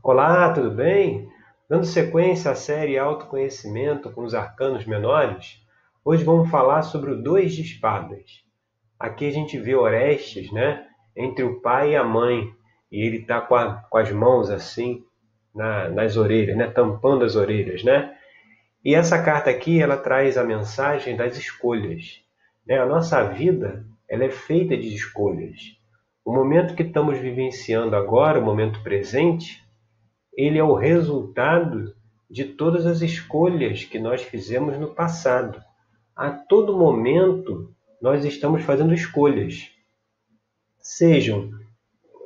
Olá, tudo bem? Dando sequência à série Autoconhecimento com os Arcanos Menores, hoje vamos falar sobre o Dois de Espadas. Aqui a gente vê Orestes, né? Entre o pai e a mãe, e ele está com, com, as mãos assim na, nas orelhas, né? Tampando as orelhas, né? E essa carta aqui, ela traz a mensagem das escolhas. Né? A nossa vida, ela é feita de escolhas. O momento que estamos vivenciando agora, o momento presente, ele é o resultado de todas as escolhas que nós fizemos no passado. A todo momento nós estamos fazendo escolhas. Sejam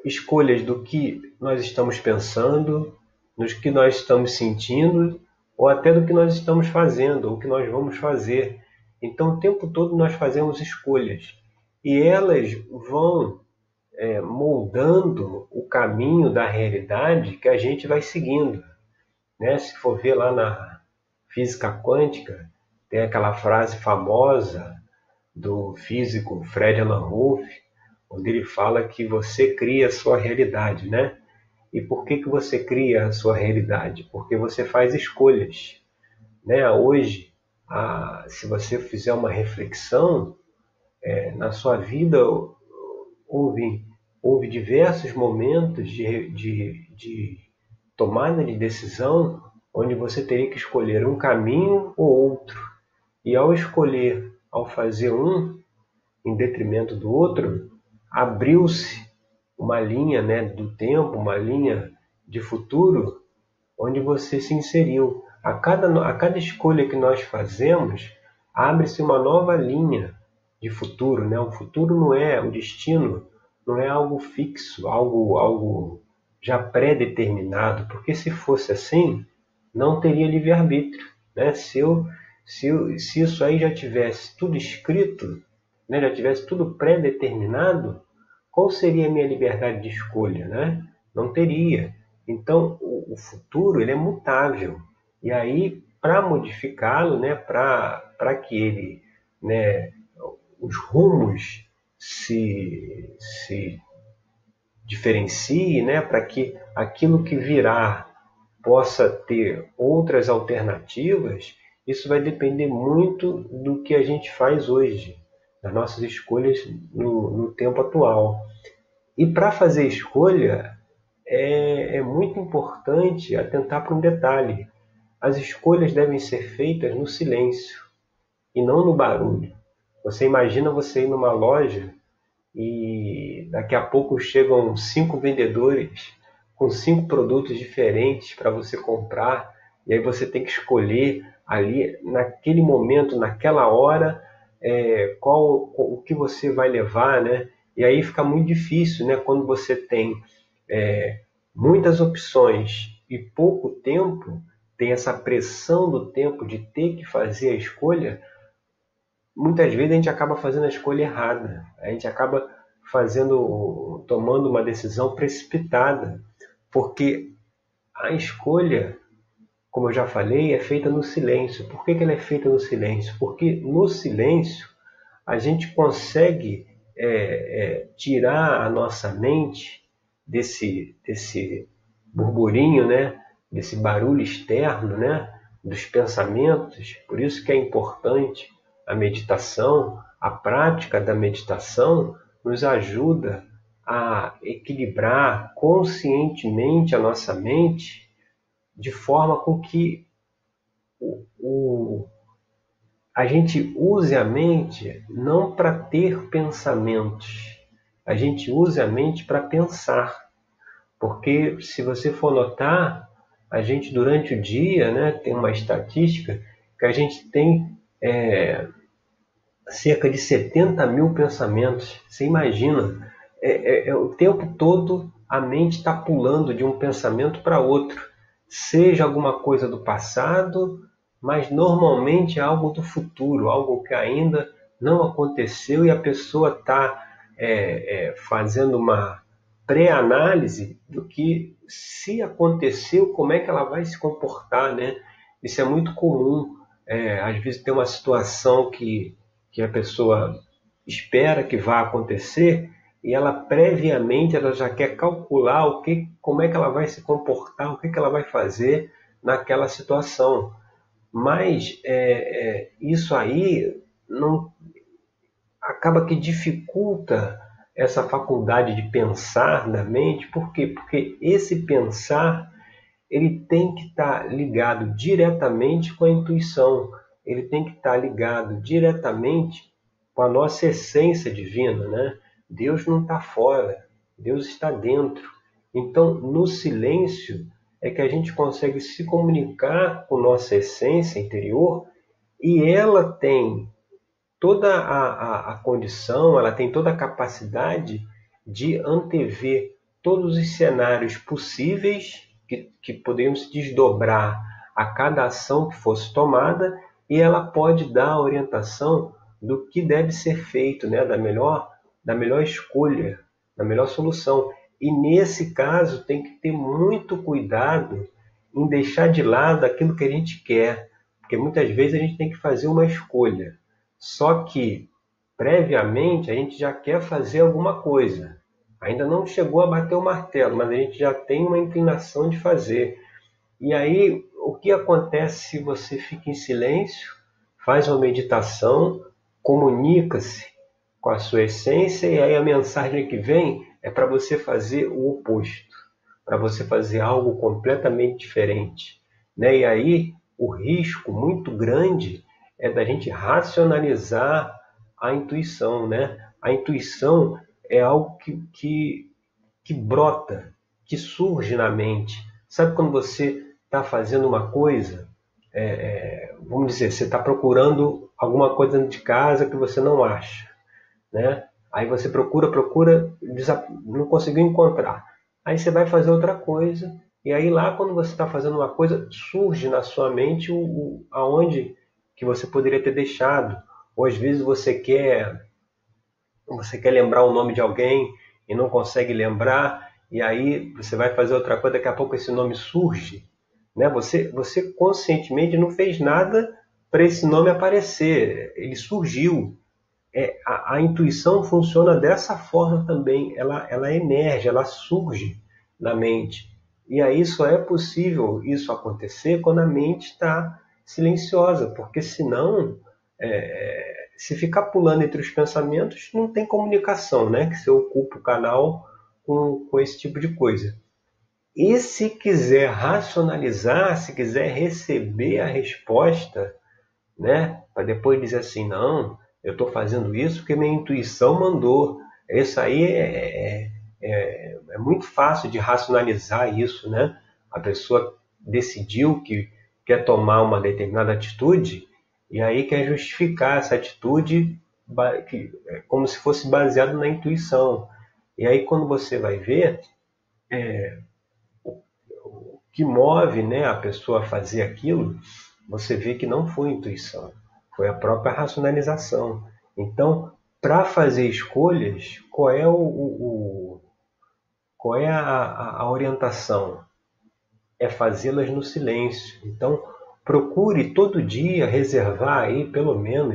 escolhas do que nós estamos pensando, nos que nós estamos sentindo, ou até do que nós estamos fazendo, ou que nós vamos fazer. Então, o tempo todo nós fazemos escolhas. E elas vão é, moldando o caminho da realidade que a gente vai seguindo. Né? Se for ver lá na física quântica, tem aquela frase famosa do físico Fred Alan Wolff, onde ele fala que você cria a sua realidade, né? E por que, que você cria a sua realidade? Porque você faz escolhas. Né? Hoje, a, se você fizer uma reflexão, é, na sua vida houve, houve diversos momentos de, de, de tomada de decisão onde você teria que escolher um caminho ou outro. E ao escolher, ao fazer um em detrimento do outro, abriu-se uma linha né, do tempo, uma linha de futuro, onde você se inseriu. A cada, a cada escolha que nós fazemos, abre-se uma nova linha de futuro. Né? O futuro não é o destino, não é algo fixo, algo, algo já pré-determinado, porque se fosse assim, não teria livre-arbítrio. Né? Se, eu, se, eu, se isso aí já tivesse tudo escrito, né? já tivesse tudo pré-determinado, qual seria a minha liberdade de escolha? Né? Não teria. Então, o, o futuro ele é mutável. E aí, para modificá-lo, né? para que ele, né? Os rumos se, se diferencie, né, para que aquilo que virá possa ter outras alternativas, isso vai depender muito do que a gente faz hoje, das nossas escolhas no, no tempo atual. E para fazer escolha, é, é muito importante atentar para um detalhe: as escolhas devem ser feitas no silêncio e não no barulho. Você imagina você ir numa loja e daqui a pouco chegam cinco vendedores com cinco produtos diferentes para você comprar e aí você tem que escolher ali naquele momento, naquela hora, é, qual o que você vai levar, né? E aí fica muito difícil, né? Quando você tem é, muitas opções e pouco tempo, tem essa pressão do tempo de ter que fazer a escolha, muitas vezes a gente acaba fazendo a escolha errada. A gente acaba fazendo, tomando uma decisão precipitada, porque a escolha, como eu já falei, é feita no silêncio. Por que, que ela é feita no silêncio? Porque no silêncio a gente consegue é, é, tirar a nossa mente desse, desse burburinho, né? desse barulho externo, né? dos pensamentos. Por isso que é importante a meditação, a prática da meditação nos ajuda a equilibrar conscientemente a nossa mente de forma com que o, o, a gente use a mente não para ter pensamentos, a gente use a mente para pensar. Porque se você for notar, a gente durante o dia né, tem uma estatística que a gente tem é, cerca de 70 mil pensamentos. Você imagina, é, é, é o tempo todo a mente está pulando de um pensamento para outro, seja alguma coisa do passado, mas normalmente é algo do futuro, algo que ainda não aconteceu e a pessoa está é, é, fazendo uma pré-análise do que se aconteceu, como é que ela vai se comportar, né? Isso é muito comum é, às vezes tem uma situação que, que a pessoa espera que vá acontecer e ela previamente ela já quer calcular o que, como é que ela vai se comportar, o que, que ela vai fazer naquela situação. Mas é, é, isso aí não acaba que dificulta essa faculdade de pensar na mente, por quê? Porque esse pensar ele tem que estar tá ligado diretamente com a intuição, ele tem que estar tá ligado diretamente com a nossa essência divina, né? Deus não está fora, Deus está dentro. Então, no silêncio é que a gente consegue se comunicar com nossa essência interior e ela tem toda a, a, a condição, ela tem toda a capacidade de antever todos os cenários possíveis que, que poderiam se desdobrar a cada ação que fosse tomada e ela pode dar a orientação do que deve ser feito, né, da melhor da melhor escolha, da melhor solução. E nesse caso tem que ter muito cuidado em deixar de lado aquilo que a gente quer, porque muitas vezes a gente tem que fazer uma escolha. Só que previamente a gente já quer fazer alguma coisa. Ainda não chegou a bater o martelo, mas a gente já tem uma inclinação de fazer. E aí, o que acontece se você fica em silêncio, faz uma meditação, comunica-se com a sua essência, e aí a mensagem que vem é para você fazer o oposto, para você fazer algo completamente diferente. Né? E aí o risco muito grande é da gente racionalizar a intuição. Né? A intuição é algo que, que, que brota, que surge na mente. Sabe quando você está fazendo uma coisa, é, é, vamos dizer, você está procurando alguma coisa dentro de casa que você não acha né? Aí você procura, procura, não conseguiu encontrar. Aí você vai fazer outra coisa e aí lá quando você está fazendo uma coisa surge na sua mente o, o, aonde que você poderia ter deixado. Ou às vezes você quer você quer lembrar o nome de alguém e não consegue lembrar e aí você vai fazer outra coisa, daqui a pouco esse nome surge, né? Você você conscientemente não fez nada para esse nome aparecer, ele surgiu é, a, a, intuição funciona dessa forma também. Ela, ela emerge, ela surge na mente. E aí só é possível isso acontecer quando a mente está silenciosa, porque senão, é, se ficar pulando entre os pensamentos, não tem comunicação, né? Que você ocupa o canal com, com esse tipo de coisa. E se quiser racionalizar, se quiser receber a resposta, né? Para depois dizer assim, não, eu estou fazendo isso porque minha intuição mandou. Isso aí é, é, é, é, muito fácil de racionalizar isso, né? A pessoa decidiu que quer tomar uma determinada atitude e aí quer justificar essa atitude é como se fosse baseado na intuição. E aí quando você vai ver é, o, que move né, a pessoa a fazer aquilo, você vê que não foi intuição foi a própria racionalização. Então, para fazer escolhas, qual é o, o qual é a, a orientação? É fazê-las no silêncio. Então, procure todo dia reservar aí pelo menos